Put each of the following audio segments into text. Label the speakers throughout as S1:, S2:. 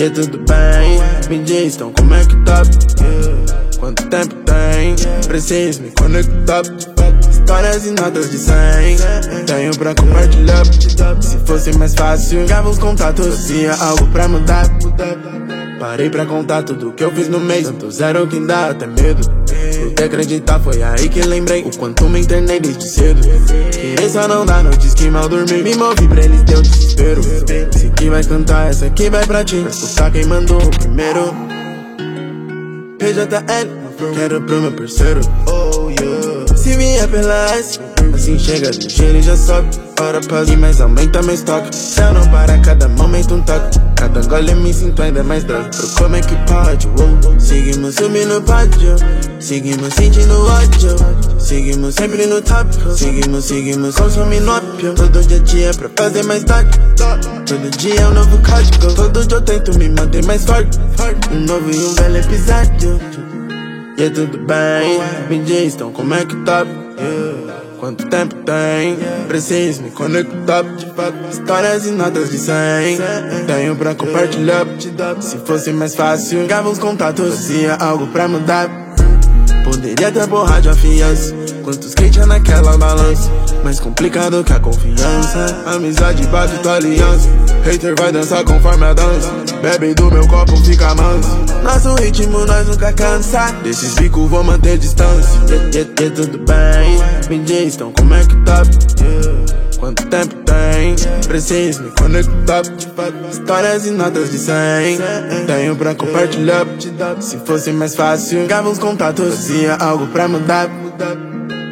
S1: E tudo bem, me diz então como é que tá? Quanto tempo tem, preciso me conectar. Histórias e notas de 100 Tenho pra compartilhar. Se fosse mais fácil, gava os contatos Tinha algo pra mudar Parei pra contar tudo que eu fiz no mês. Tanto zero que dá até medo. Pude acreditar, foi aí que lembrei O quanto me internei desde cedo. Querer só não dá noites que mal dormi. Me movi pra eles, deu desespero. Esse que vai cantar, essa aqui vai pra ti. Pra escutar quem mandou o primeiro. PJL, quero pro meu parceiro. Oh yeah. Se vier pela S Assim chega ligeiro e já sobe. Hora pausa e mais aumenta meu estoque. Céu não para, cada momento toque Gole me sinto ainda mais droga Como é que pode, Seguimos subindo o pódio. Seguimos sentindo ódio. Seguimos sempre no top Seguimos, seguimos consumindo ópio Todo dia dia pra fazer mais tarde Todo dia é um novo código. Todo dia eu tento me manter mais forte. Um novo e um velho episódio. E é tudo bem. Me diz então como é que tá Quanto tempo tem? Preciso me conectar Histórias e notas de 100 Tenho pra compartilhar Se fosse mais fácil Gava os contatos Fazia algo pra mudar Poderia ter borrar de afiança Quantos skate é naquela balança. Mais complicado que a confiança. Amizade bate tua aliança. Hater vai dançar conforme a dança. Bebe do meu copo, fica manso. Nosso ritmo nós nunca cansa. Desses bicos vou manter distância. E tudo bem. Me diz então como é que tá? Quanto tempo tem? Preciso me conectar. Histórias e notas de 100 Tenho pra compartilhar. Se fosse mais fácil Gava uns contatos. Fazia algo pra mudar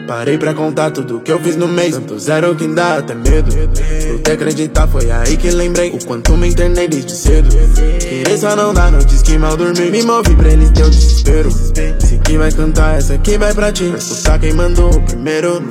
S1: Parei pra contar tudo que eu fiz no mês. Tanto zero que dá até medo. Pude acreditar, foi aí que lembrei O quanto me internei desde cedo. Querer só não dá noites que mal dormi. Me movi pra eles, deu desespero. Esse que vai cantar, essa aqui vai pra ti. Pra escutar quem mandou o primeiro